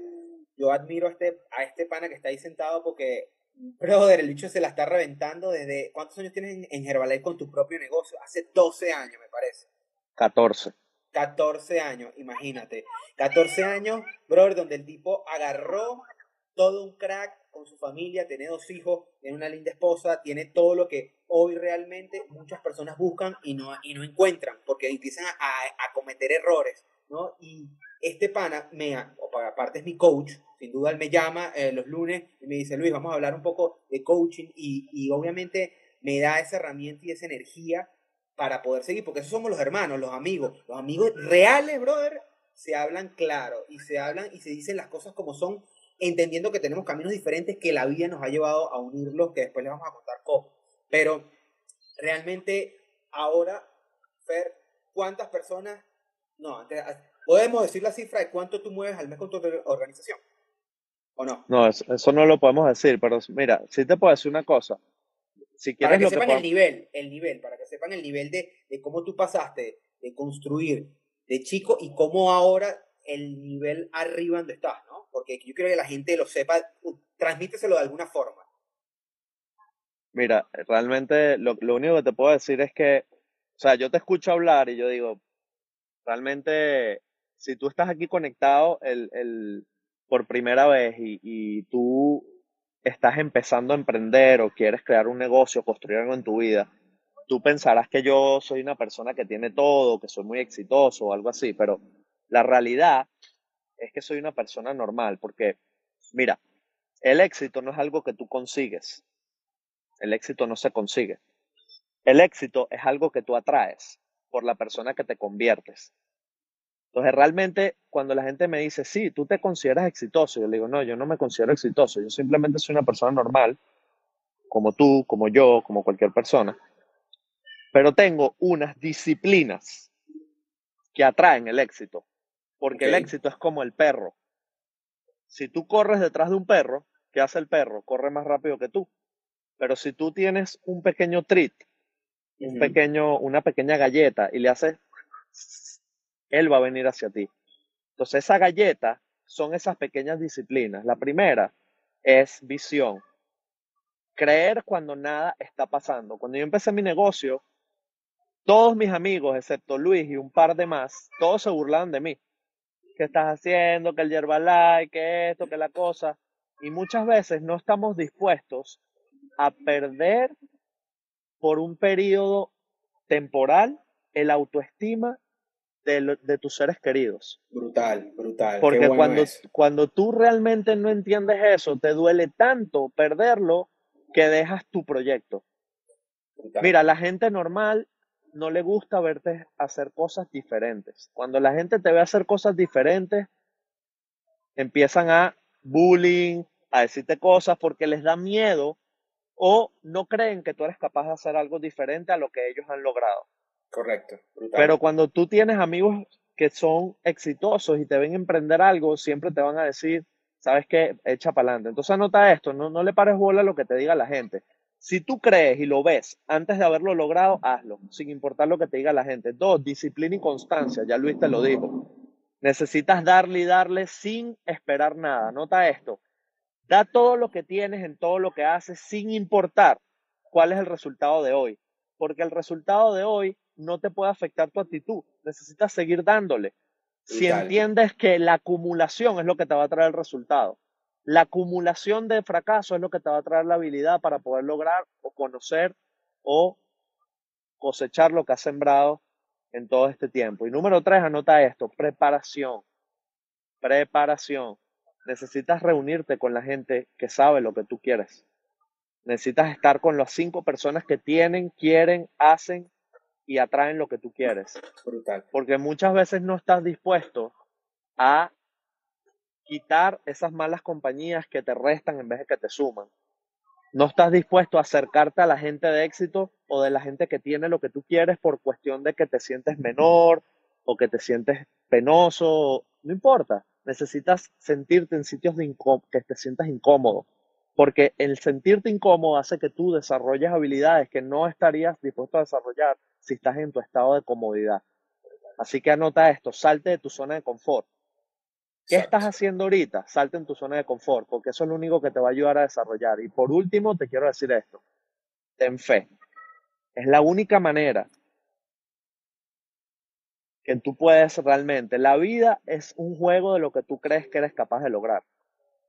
Yo admiro a este, a este pana que está ahí sentado porque, brother, el bicho se la está reventando desde... ¿Cuántos años tienes en, en Herbalife con tu propio negocio? Hace 12 años, me parece. 14. 14 años, imagínate. 14 años, brother, donde el tipo agarró todo un crack con su familia, tiene dos hijos, tiene una linda esposa, tiene todo lo que hoy realmente muchas personas buscan y no, y no encuentran, porque empiezan a, a, cometer errores, ¿no? Y este pana, me, aparte es mi coach, sin duda él me llama eh, los lunes y me dice, Luis, vamos a hablar un poco de coaching y, y obviamente me da esa herramienta y esa energía para poder seguir, porque esos somos los hermanos, los amigos, los amigos reales, brother, se hablan claro y se hablan y se dicen las cosas como son, entendiendo que tenemos caminos diferentes que la vida nos ha llevado a unirlos, que después les vamos a contar cómo. Pero realmente ahora, Fer, ¿cuántas personas, no, podemos decir la cifra de cuánto tú mueves al mes con tu organización? ¿O no? No, eso no lo podemos decir, pero mira, sí te puedo decir una cosa para que sepan el nivel, el nivel, para que sepan el nivel de, de cómo tú pasaste de construir de chico y cómo ahora el nivel arriba donde estás, ¿no? Porque yo quiero que la gente lo sepa, transmíteselo de alguna forma. Mira, realmente lo, lo único que te puedo decir es que, o sea, yo te escucho hablar y yo digo, realmente, si tú estás aquí conectado el, el, por primera vez y, y tú estás empezando a emprender o quieres crear un negocio, construir algo en tu vida, tú pensarás que yo soy una persona que tiene todo, que soy muy exitoso o algo así, pero la realidad es que soy una persona normal, porque, mira, el éxito no es algo que tú consigues, el éxito no se consigue. El éxito es algo que tú atraes por la persona que te conviertes. Entonces, realmente, cuando la gente me dice, sí, tú te consideras exitoso, yo le digo, no, yo no me considero exitoso, yo simplemente soy una persona normal, como tú, como yo, como cualquier persona, pero tengo unas disciplinas que atraen el éxito, porque el éxito es como el perro. Si tú corres detrás de un perro, ¿qué hace el perro? Corre más rápido que tú. Pero si tú tienes un pequeño treat, un pequeño, una pequeña galleta y le haces él va a venir hacia ti. Entonces, esa galleta son esas pequeñas disciplinas. La primera es visión. Creer cuando nada está pasando. Cuando yo empecé mi negocio, todos mis amigos, excepto Luis y un par de más, todos se burlaban de mí. ¿Qué estás haciendo? Que el Yerbalife, que esto, que la cosa. Y muchas veces no estamos dispuestos a perder por un periodo temporal el autoestima de, tus seres queridos. Brutal, brutal. Porque cuando, cuando tú realmente no entiendes eso, te duele tanto perderlo que dejas tu proyecto. Mira, la gente normal no le gusta verte hacer cosas diferentes. Cuando la gente te ve hacer cosas diferentes, empiezan a bullying, a decirte cosas porque les da miedo o no creen que tú eres capaz de hacer algo diferente a lo que ellos han logrado. Correcto. Pero cuando tú tienes amigos que son exitosos y te ven emprender algo, siempre te van a decir, ¿sabes qué? Echa para adelante. Entonces anota esto, no, no le pares bola a lo que te diga la gente. Si tú crees y lo ves antes de haberlo logrado, hazlo, sin importar lo que te diga la gente. Dos, disciplina y constancia, ya Luis te lo dijo. Necesitas darle y darle sin esperar nada. Anota esto. Da todo lo que tienes en todo lo que haces sin importar cuál es el resultado de hoy. Porque el resultado de hoy no te puede afectar tu actitud. Necesitas seguir dándole. Si entiendes que la acumulación es lo que te va a traer el resultado. La acumulación de fracaso es lo que te va a traer la habilidad para poder lograr o conocer o cosechar lo que has sembrado en todo este tiempo. Y número tres, anota esto, preparación. Preparación. Necesitas reunirte con la gente que sabe lo que tú quieres. Necesitas estar con las cinco personas que tienen, quieren, hacen y atraen lo que tú quieres. Brutal. Porque muchas veces no estás dispuesto a quitar esas malas compañías que te restan en vez de que te suman. No estás dispuesto a acercarte a la gente de éxito o de la gente que tiene lo que tú quieres por cuestión de que te sientes menor o que te sientes penoso. No importa. Necesitas sentirte en sitios de que te sientas incómodo. Porque el sentirte incómodo hace que tú desarrolles habilidades que no estarías dispuesto a desarrollar si estás en tu estado de comodidad. Así que anota esto, salte de tu zona de confort. ¿Qué estás haciendo ahorita? Salte en tu zona de confort, porque eso es lo único que te va a ayudar a desarrollar. Y por último, te quiero decir esto. Ten fe. Es la única manera que tú puedes realmente. La vida es un juego de lo que tú crees que eres capaz de lograr.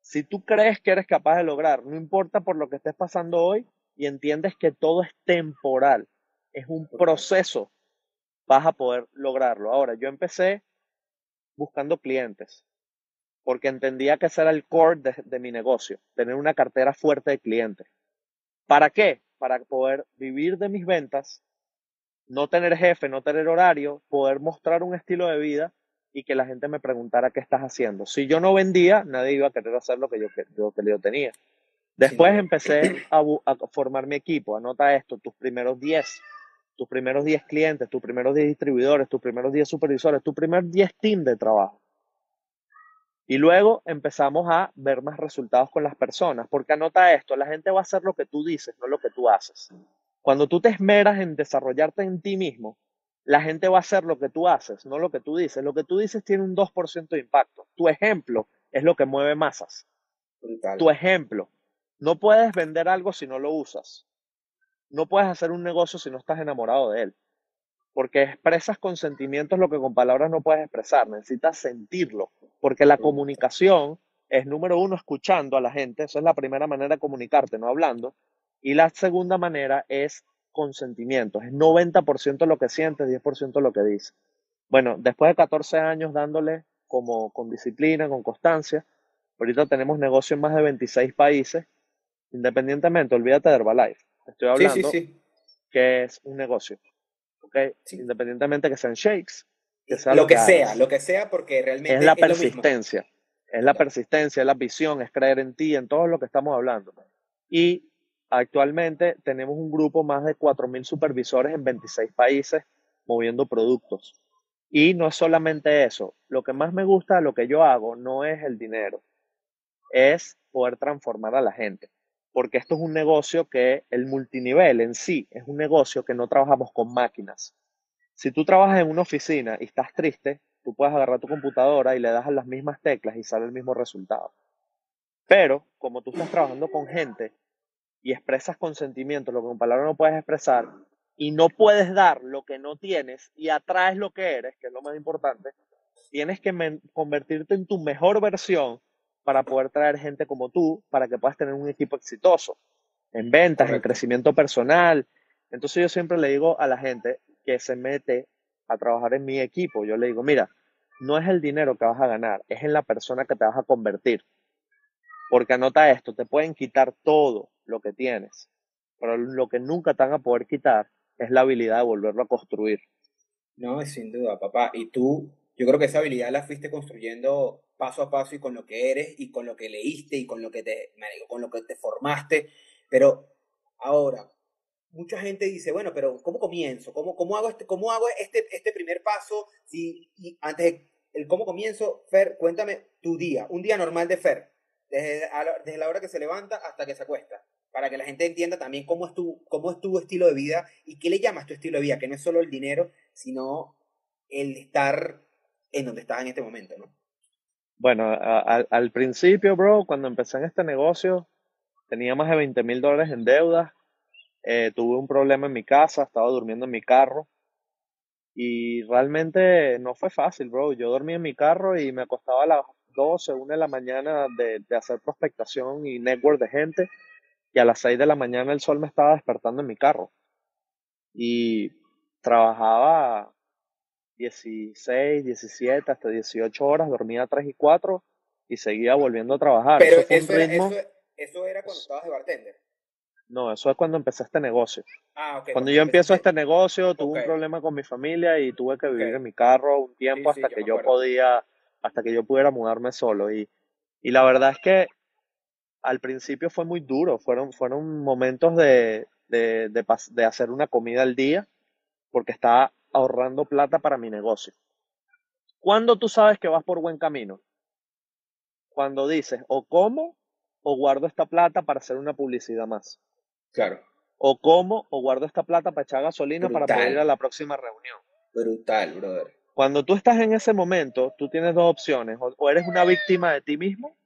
Si tú crees que eres capaz de lograr, no importa por lo que estés pasando hoy y entiendes que todo es temporal, es un proceso, vas a poder lograrlo. Ahora, yo empecé buscando clientes porque entendía que ese era el core de, mi negocio, tener una cartera fuerte de clientes. ¿Para qué? Para poder vivir de mis ventas, no tener jefe, no tener horario, poder mostrar un estilo de vida y que la gente me preguntara qué estás haciendo. Si yo no vendía, nadie iba a querer hacer lo que yo, lo que yo tenía. Después empecé a, a, formar mi equipo. Anota esto, tus primeros 10, tus primeros 10 clientes, tus primeros 10 distribuidores, tus primeros 10 supervisores, tu primer 10 team de trabajo. Y luego empezamos a ver más resultados con las personas, porque anota esto, la gente va a hacer lo que tú dices, no lo que tú haces. Cuando tú te esmeras en desarrollarte en ti mismo, la gente va a hacer lo que tú haces, no lo que tú dices. Lo que tú dices tiene un 2% de impacto. Tu ejemplo es lo que mueve masas. Tu ejemplo. No puedes vender algo si no lo usas. No puedes hacer un negocio si no estás enamorado de él. Porque expresas con sentimientos lo que con palabras no puedes expresar. Necesitas sentirlo. Porque la comunicación es, número uno, escuchando a la gente. Esa es la primera manera de comunicarte, no hablando. Y la segunda manera es con sentimientos. Es 90% lo que sientes, 10% lo que dices. Bueno, después de 14 años dándole como con disciplina, con constancia, ahorita tenemos negocio en más de 26 países, independientemente, olvídate de Herbalife. Estoy hablando que es un negocio. ¿okay? Independientemente que sean shakes, que sea lo, que, sea, lo que sea, porque realmente es la persistencia. Es la persistencia, es la visión, es creer en ti, en todo lo que estamos hablando. Y Actualmente tenemos un grupo más de 4.000 supervisores en 26 países moviendo productos. Y no es solamente eso, lo que más me gusta de lo que yo hago no es el dinero, es poder transformar a la gente. Porque esto es un negocio que el multinivel en sí es un negocio que no trabajamos con máquinas. Si tú trabajas en una oficina y estás triste, tú puedes agarrar tu computadora y le das las mismas teclas y sale el mismo resultado. Pero como tú estás trabajando con gente y expresas con sentimiento lo que con palabras no puedes expresar y no puedes dar lo que no tienes y atraes lo que eres, que es lo más importante, tienes que convertirte en tu mejor versión para poder traer gente como tú, para que puedas tener un equipo exitoso en ventas, en crecimiento personal. Entonces yo siempre le digo a la gente que se mete a trabajar en mi equipo, yo le digo, mira, no es el dinero que vas a ganar, es en la persona que te vas a convertir. Porque anota esto, te pueden quitar todo, lo que tienes. Pero lo que nunca te van a poder quitar es la habilidad de volverlo a construir. No, sin duda, papá. Y tú, yo creo que esa habilidad la fuiste construyendo paso a paso y con lo que eres y con lo que leíste y con lo que te, con lo que te formaste. Pero ahora, mucha gente dice, bueno, pero ¿cómo comienzo? ¿Cómo, cómo hago, este, cómo hago este, este primer paso? Y antes el cómo comienzo, Fer, cuéntame tu día, un día normal de Fer, desde, desde la hora que se levanta hasta que se acuesta para que la gente entienda también cómo es, tu, cómo es tu estilo de vida y qué le llamas tu estilo de vida, que no es solo el dinero, sino el estar en donde estás en este momento, ¿no? Bueno, al principio, bro, cuando empecé en este negocio, tenía más de 20 mil dólares en deuda, eh, tuve un problema en mi casa, estaba durmiendo en mi carro y realmente no fue fácil, bro. Yo dormí en mi carro y me acostaba a las 12, 1 de la mañana de, de hacer prospectación y network de gente y a las 6 de la mañana el sol me estaba despertando en mi carro. Y trabajaba 16, 17, hasta 18 horas, dormía 3 y 4 y seguía volviendo a trabajar. Pero eso, eso, era, cuando estabas de bartender. No, eso es cuando empecé este negocio. Ah, ok. Cuando yo empiezo este negocio, tuve un problema con mi familia y tuve que vivir en mi carro un tiempo Sí, hasta que yo podía, hasta que yo pudiera mudarme solo. Y, y la verdad es que al principio fue muy duro. Fueron, fueron momentos de, de, de hacer una comida al día porque estaba ahorrando plata para mi negocio. ¿Cuándo tú sabes que vas por buen camino? Cuando dices, o como o guardo esta plata para hacer una publicidad más. Claro. O como o guardo esta plata para echar gasolina para poder ir a la próxima reunión. Brutal, brother. Cuando tú estás en ese momento, tú tienes dos opciones. O, o eres una víctima de ti mismo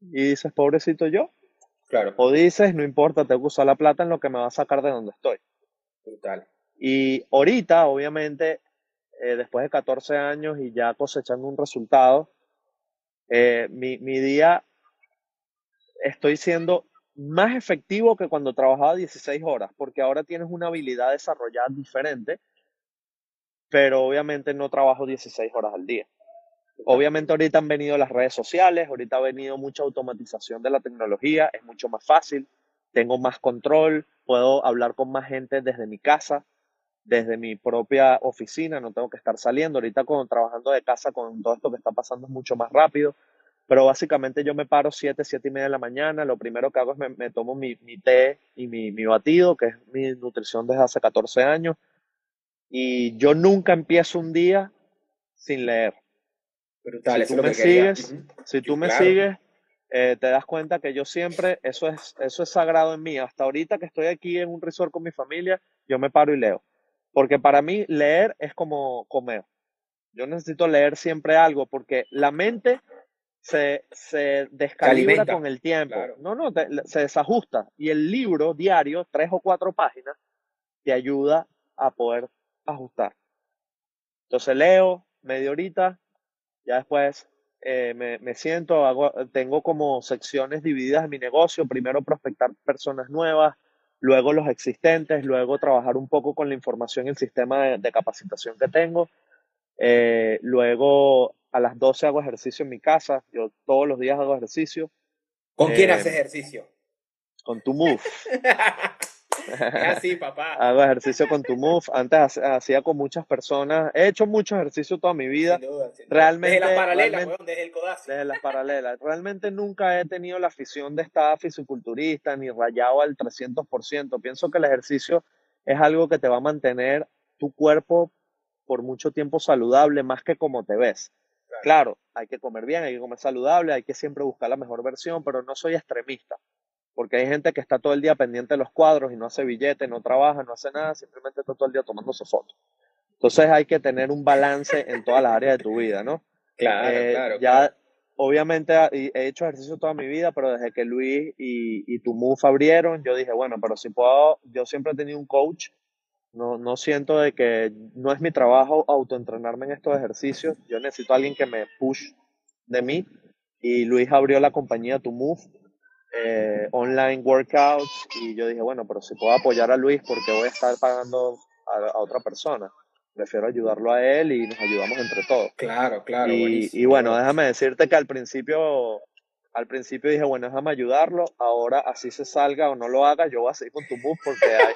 y dices, pobrecito yo. Claro. O dices, no importa, tengo que usar la plata en lo que me va a sacar de donde estoy. Brutal. Y ahorita, obviamente, eh, después de 14 años y ya cosechando un resultado, eh, mi, mi día estoy siendo más efectivo que cuando trabajaba 16 horas, porque ahora tienes una habilidad desarrollada diferente, pero obviamente no trabajo 16 horas al día. Obviamente ahorita han venido las redes sociales, ahorita ha venido mucha automatización de la tecnología, es mucho más fácil, tengo más control, puedo hablar con más gente desde mi casa, desde mi propia oficina, no tengo que estar saliendo. Ahorita con, trabajando de casa con todo esto que está pasando es mucho más rápido, pero básicamente yo me paro 7, 7 y media de la mañana, lo primero que hago es me, me tomo mi, mi té y mi, mi batido, que es mi nutrición desde hace 14 años, y yo nunca empiezo un día sin leer. Brutal. Si tú me sigues. Si tú me sigues, eh, te das cuenta que yo siempre, eso es, eso es sagrado en mí. Hasta ahorita que estoy aquí en un resort con mi familia, yo me paro y leo. Porque para mí leer es como comer. Yo necesito leer siempre algo porque la mente se, se descalibra con el tiempo. claro. No, no, te- se desajusta. Y el libro diario, tres o cuatro páginas, te ayuda a poder ajustar. Entonces leo media horita, ya después eh, me, me siento, hago, tengo como secciones divididas en mi negocio, primero prospectar personas nuevas, luego los existentes, luego trabajar un poco con la información y el sistema de, de capacitación que tengo, eh, luego a las 12 hago ejercicio en mi casa, yo todos los días hago ejercicio ¿Con quién Eh, haces ejercicio? con tu move. es así, papá. Hago ejercicio con tu move. Antes ha- hacía con muchas personas. He hecho mucho ejercicio toda mi vida. Sin duda, sin duda. realmente- Desde las paralelas, weón, desde el codazo. Desde las paralelas. Realmente nunca he tenido la afición de estar fisiculturista ni rayado al 300%. Pienso que el ejercicio es algo que te va a mantener tu cuerpo por mucho tiempo saludable, más que como te ves. Claro, hay que comer bien, hay que comer saludable, hay que siempre buscar la mejor versión, pero no soy extremista. Porque hay gente que está todo el día pendiente de los cuadros y no hace billete, no trabaja, no hace nada, simplemente está todo el día tomándose fotos. Entonces hay que tener un balance en todas las áreas de tu vida, ¿no? Claro, Eh, claro. ya, claro. obviamente y he hecho ejercicio toda mi vida, pero desde que Luis y, y tu Move abrieron, yo dije, bueno, pero si puedo, yo siempre he tenido un coach, no, no siento de que no es mi trabajo autoentrenarme en estos ejercicios, yo necesito a alguien que me push de mí, y Luis abrió la compañía Tu Move, eh, online workouts, y yo dije, bueno, pero si puedo apoyar a Luis, porque voy a estar pagando a, a otra persona? Prefiero ayudarlo a él y nos ayudamos entre todos. Claro, claro. Y, y bueno, déjame decirte que al principio, al principio dije, bueno, déjame ayudarlo, ahora así se salga o no lo haga, yo voy a seguir con tu move porque hay,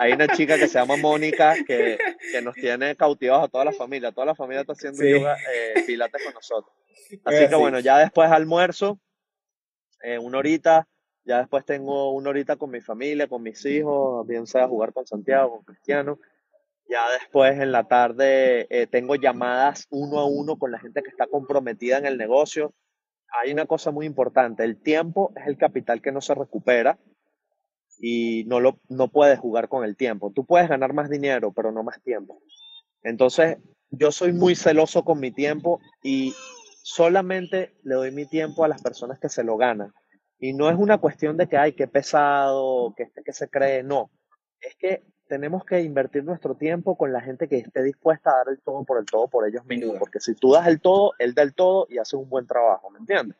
hay una chica que se llama Mónica que, que nos tiene cautivados a toda la familia, toda la familia está haciendo Sí. yoga, eh, pilates con nosotros. Así que bueno, ya después almuerzo, eh, una horita, ya después tengo una horita con mi familia, con mis hijos, bien sea jugar con Santiago, con Cristiano. Ya después en la tarde eh, tengo llamadas uno a uno con la gente que está comprometida en el negocio. Hay una cosa muy importante, el tiempo es el capital que no se recupera y no, lo, no puedes jugar con el tiempo. Tú puedes ganar más dinero, pero no más tiempo. Entonces, yo soy muy celoso con mi tiempo y solamente le doy mi tiempo a las personas que se lo ganan. Y no es una cuestión de que, ay, qué pesado, que este que se cree, no. Es que tenemos que invertir nuestro tiempo con la gente que esté dispuesta a dar el todo por el todo por ellos mismos. Porque si tú das el todo, él da el todo y hace un buen trabajo, ¿me entiendes?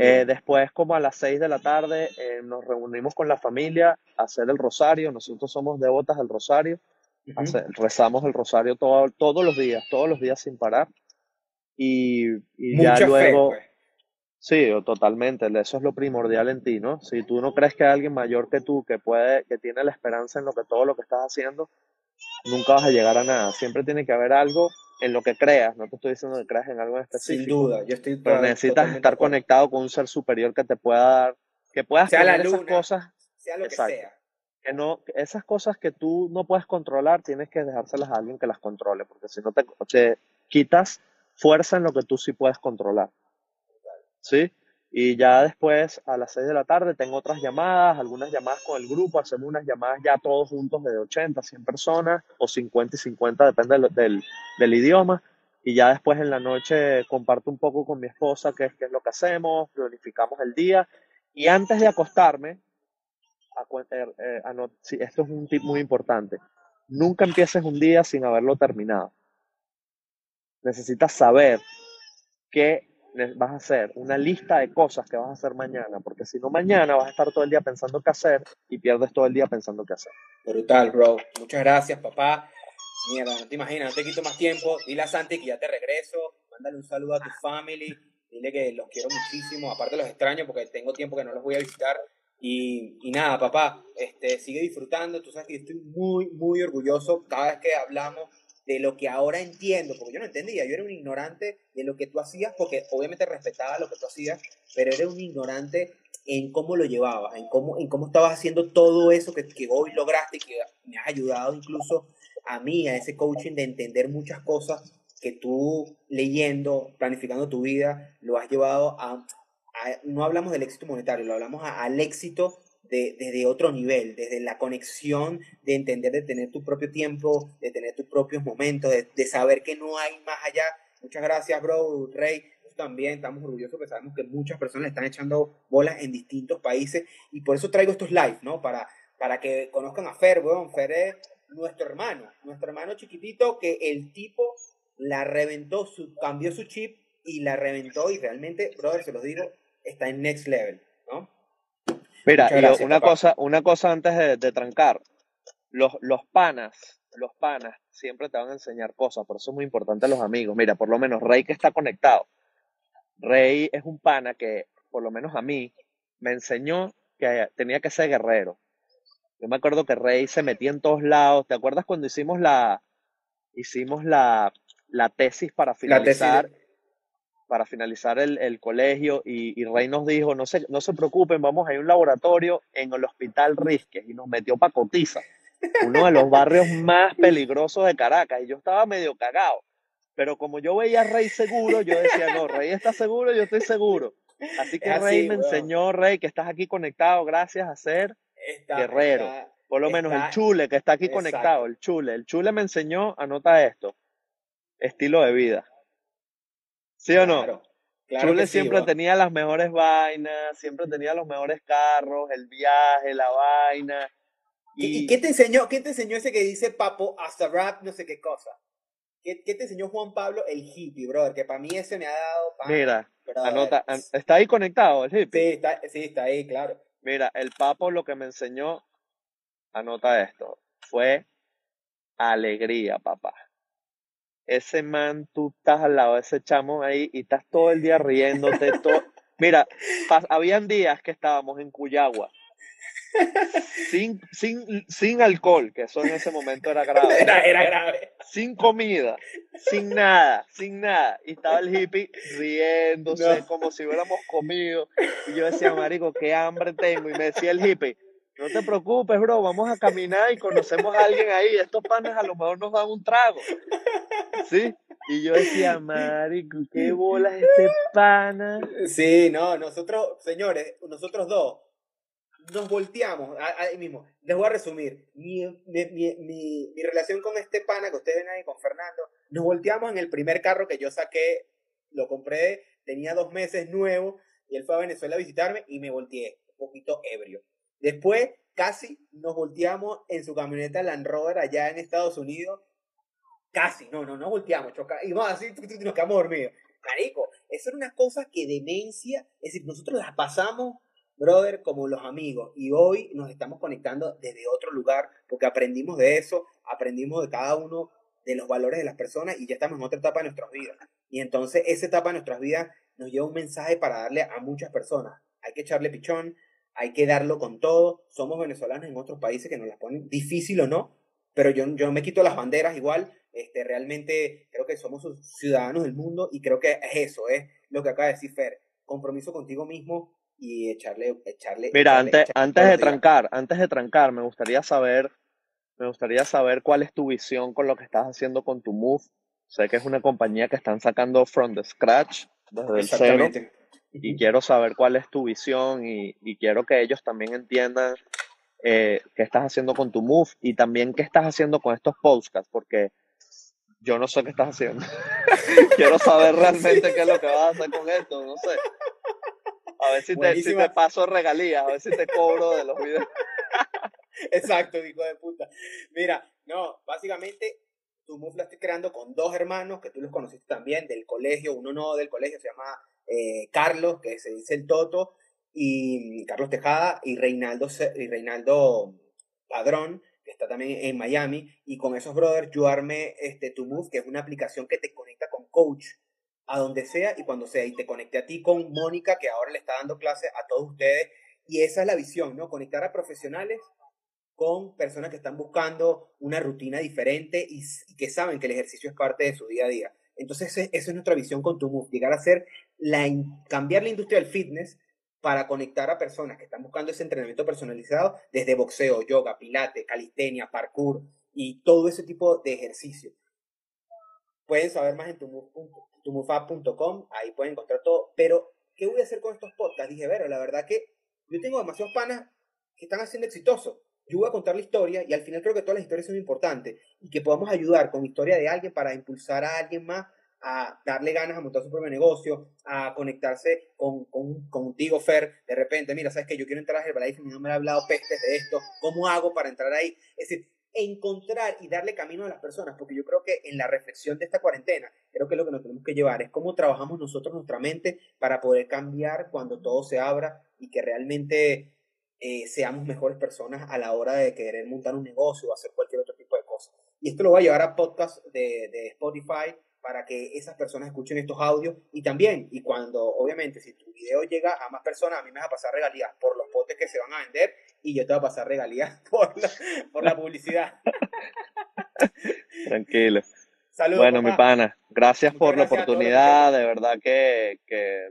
Eh, después, como a las 6 de la tarde, eh, nos reunimos con la familia a hacer el rosario. Nosotros somos devotas del rosario. Rezamos el rosario todo- todos los días, todos los días sin parar. Y, y ya Mucha fe, luego, pues. Sí, totalmente. Eso es lo primordial en ti, ¿no? Si tú no crees que hay alguien mayor que tú que puede, que tiene la esperanza en lo que todo lo que estás haciendo, nunca vas a llegar a nada. Siempre tiene que haber algo en lo que creas. No te estoy diciendo que creas en algo específico. Sin duda, yo estoy. Pero necesitas estar conectado con un ser superior que te pueda dar, que puedas sea la luna, esas cosas. Sea lo que sea. Que no, esas cosas que tú no puedes controlar, tienes que dejárselas a alguien que las controle, porque si no te, te quitas fuerza en lo que tú sí puedes controlar. ¿Sí? Y ya después, a las 6 de la tarde, tengo otras llamadas, algunas llamadas con el grupo, hacemos unas llamadas ya todos juntos de 80, 100 personas, o 50 y 50, depende del, del, idioma. Y ya después en la noche comparto un poco con mi esposa qué es, qué es lo que hacemos, planificamos el día. Y antes de acostarme, eh, eh, esto es un tip muy importante, nunca empieces un día sin haberlo terminado. Necesitas saber qué vas a hacer una lista de cosas que vas a hacer mañana, porque si no mañana vas a estar todo el día pensando qué hacer y pierdes todo el día pensando qué hacer. Brutal, bro. Muchas gracias, papá. Mierda, no te imaginas, no te quito más tiempo. Dile a Santi que ya te regreso. Mándale un saludo a tu family. Dile que los quiero muchísimo. Aparte los extraño porque tengo tiempo que no los voy a visitar. Y, y nada, papá, este, sigue disfrutando. Tú sabes que yo estoy muy, muy orgulloso cada vez que hablamos de lo que ahora entiendo, porque yo no entendía, yo era un ignorante de lo que tú hacías, porque obviamente respetaba lo que tú hacías, pero era un ignorante en cómo lo llevabas, en cómo, en cómo estabas haciendo todo eso que, que hoy lograste y que me has ayudado incluso a mí, a ese coaching de entender muchas cosas que tú leyendo, planificando tu vida, lo has llevado a, no hablamos del éxito monetario, lo hablamos al éxito desde otro nivel, desde la conexión de entender, de tener tu propio tiempo, de tener tus propios momentos, de, saber que no hay más allá. Muchas gracias, bro, Rey. También estamos orgullosos porque sabemos que muchas personas están echando bolas en distintos países y por eso traigo estos live, ¿no? Para, para que conozcan a Fer, weón. Fer es nuestro hermano, nuestro hermano chiquitito que el tipo la reventó, su, cambió su chip y la reventó y realmente, brother, se los digo, está en next level, Mira, una cosa, una cosa antes de, trancar. Los, los panas, los panas siempre te van a enseñar cosas, por eso es muy importante los amigos. Mira, por lo menos Rey que está conectado. Rey es un pana que, por lo menos a mí, me enseñó que tenía que ser guerrero. Yo me acuerdo que Rey se metía en todos lados. ¿Te acuerdas cuando hicimos la, hicimos la, la tesis para finalizar? Para finalizar el, el colegio y, y, Rey nos dijo, no se, no se preocupen, vamos a ir a un laboratorio en el Hospital Risques y nos metió para Cotiza, uno de los barrios más peligrosos de Caracas y yo estaba medio cagado, pero como yo veía a Rey seguro, yo decía, no, Rey está seguro, yo estoy seguro. Así que Rey me enseñó, Rey, que estás aquí conectado gracias a ser guerrero. Por lo menos el chule que está aquí conectado, el chule. El chule me enseñó, anota esto, estilo de vida. ¿Sí o no? Claro Chule siempre tenía las mejores vainas, siempre tenía los mejores carros, el viaje, la vaina. ¿Y, qué te enseñó? ¿Qué te enseñó ese que dice papo hasta rap, no sé qué cosa? ¿Qué, ¿Qué, te enseñó Juan Pablo el hippie, brother? Que para mí ese me ha dado. Mira, anota, está ahí conectado el hippie. Sí está, sí, está ahí, claro. Mira, el papo lo que me enseñó, anota esto, fue alegría, papá ese man, tú estás al lado de ese chamo ahí y estás todo el día riéndote. Todo... Mira, habían días que estábamos en Cuyagua. Sin, sin, sin alcohol, que eso en ese momento era grave. Era, grave. Sin comida, sin nada, sin nada. Y estaba el hippie riéndose como si hubiéramos comido. Y yo decía, marico, qué hambre tengo. Y me decía el hippie, no te preocupes, bro, vamos a caminar y conocemos a alguien ahí. Estos panes a lo mejor nos dan un trago. ¿Sí? Y yo decía, marico, qué bolas este pana. Sí, no, nosotros, señores, nosotros dos, nos volteamos, ahí mismo. Les voy a resumir. Mi, relación con este pana que ustedes ven ahí, con Fernando, nos volteamos en el primer carro que yo saqué, lo compré, tenía dos meses nuevo, y él fue a Venezuela a visitarme y me volteé, un poquito ebrio. Después, casi nos volteamos en su camioneta Land Rover allá en Estados Unidos. Casi, no, no, no volteamos, choca, y vamos así, nos quedamos dormidos. Marico, eso era una cosa que demencia, es decir, nosotros las pasamos, brother, como los amigos, y hoy nos estamos conectando desde otro lugar, porque aprendimos de eso, aprendimos de cada uno de los valores de las personas y ya estamos en otra etapa de nuestras vidas. Y entonces esa etapa de nuestras vidas nos lleva un mensaje para darle a muchas personas. Hay que echarle pichón, hay que darlo con todo. Somos venezolanos en otros países que nos las ponen difícil o no, pero yo, yo no me quito las banderas igual. Este, realmente creo que somos ciudadanos del mundo y creo que es eso, es lo que acaba de decir Fer. Compromiso contigo mismo y echarle, echarle. Mira, antes, antes de trancar, antes de trancar, me gustaría saber, me gustaría saber cuál es tu visión con lo que estás haciendo con tu Move. Sé que es una compañía que están sacando from the scratch, desde el cero. Y quiero saber cuál es tu visión y, y quiero que ellos también entiendan eh, qué estás haciendo con tu Move y también qué estás haciendo con estos podcasts, porque yo no sé qué estás haciendo. quiero saber realmente qué es lo que vas a hacer con esto, no sé. A ver si te, si te paso regalías, a ver si te cobro de los videos. Exacto, hijo de puta. Mira, no, básicamente tu Move la estoy creando con dos hermanos que tú los conociste también del colegio, uno no del colegio, se llama eh, Carlos, que se dice el Toto, y Carlos Tejada y Reinaldo, y Reinaldo Padrón, que está también en Miami, y con esos brothers yo armé este, Tu Move, que es una aplicación que te conecta con coach a donde sea y cuando sea, y te conecté a ti con Mónica, que ahora le está dando clase a todos ustedes, y esa es la visión, ¿no? Conectar a profesionales con personas que están buscando una rutina diferente y, que saben que el ejercicio es parte de su día a día. Entonces, esa es nuestra visión con Tu Move, llegar a ser la, cambiar la industria del fitness para conectar a personas que están buscando ese entrenamiento personalizado desde boxeo, yoga, pilates, calistenia, parkour y todo ese tipo de ejercicio. Pueden saber más en tumufab.com, ahí pueden encontrar todo. Pero, ¿qué voy a hacer con estos podcasts? Dije, pero la verdad que yo tengo demasiados panas que están haciendo exitosos. Yo voy a contar la historia y al final creo que todas las historias son importantes y que podamos ayudar con la historia de alguien para impulsar a alguien más a darle ganas a montar su propio negocio, a conectarse con, con, contigo, Fer, de repente, mira, sabes que yo quiero entrar a Herbalife y no me ha hablado pestes de esto, ¿cómo hago para entrar ahí? Es decir, encontrar y darle camino a las personas, porque yo creo que en la reflexión de esta cuarentena, creo que lo que nos tenemos que llevar, es cómo trabajamos nosotros nuestra mente para poder cambiar cuando todo se abra y que realmente eh, seamos mejores personas a la hora de querer montar un negocio o hacer cualquier otro tipo de cosas. Y esto lo va a llevar a podcast de, de Spotify, para que esas personas escuchen estos audios y también, y cuando obviamente si tu video llega a más personas, a mí me va a pasar regalías por los potes que se van a vender y yo te voy a pasar regalías por la, por la publicidad. Tranquilo. Saludos. Bueno, mi pana, gracias por la oportunidad, de verdad que, que,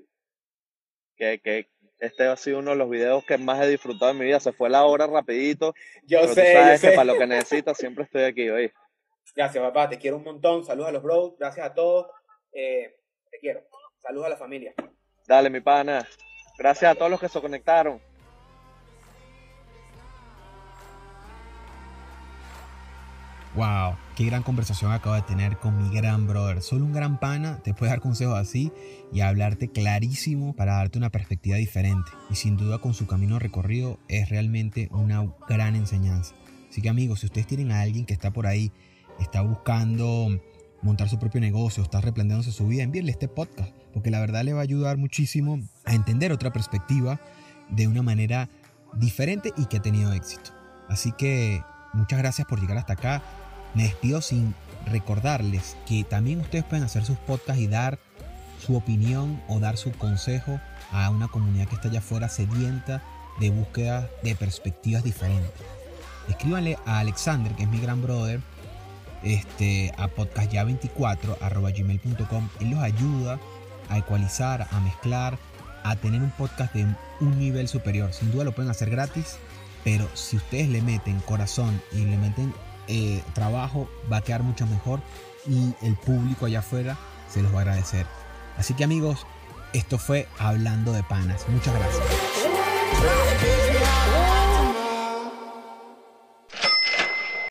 que, este ha sido uno de los videos que más he disfrutado en mi vida. Se fue la hora rapidito. Yo sé, yo sé. para lo que necesitas siempre estoy aquí, hoy. Gracias, papá. Te quiero un montón. Saludos a los bros. Gracias a todos. Eh, te quiero. Saludos a la familia. Dale, mi pana. Gracias a todos los que se conectaron. Wow, qué gran conversación acabo de tener con mi gran brother. Solo un gran pana te puede dar consejos así y hablarte clarísimo para darte una perspectiva diferente. Y sin duda con su camino recorrido es realmente una gran enseñanza. Así que amigos, si ustedes tienen a alguien que está por ahí está buscando montar su propio negocio, está replanteándose su vida, envíenle este podcast, porque la verdad le va a ayudar muchísimo a entender otra perspectiva de una manera diferente y que ha tenido éxito. Así que muchas gracias por llegar hasta acá. Me despido sin recordarles que también ustedes pueden hacer sus podcasts y dar su opinión o dar su consejo a una comunidad que está allá afuera sedienta de búsqueda de perspectivas diferentes. Escríbanle a Alexander, que es mi gran brother, este, a podcastya24.gmail.com. Él los ayuda a ecualizar, a mezclar, a tener un podcast de un nivel superior. Sin duda lo pueden hacer gratis, pero si ustedes le meten corazón y le meten eh, trabajo, va a quedar mucho mejor y el público allá afuera se los va a agradecer. Así que amigos, esto fue Hablando de Panas. Muchas gracias.